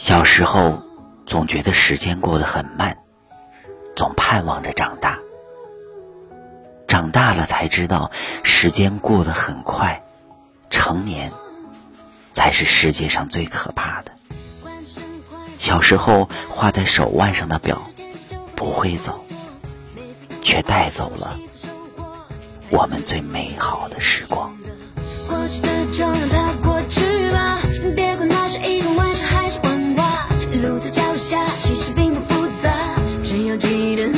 小时候，总觉得时间过得很慢，总盼望着长大。长大了才知道，时间过得很快，成年才是世界上最可怕的。小时候画在手腕上的表不会走，却带走了我们最美好的时光。过去的就让它过 dia eu direi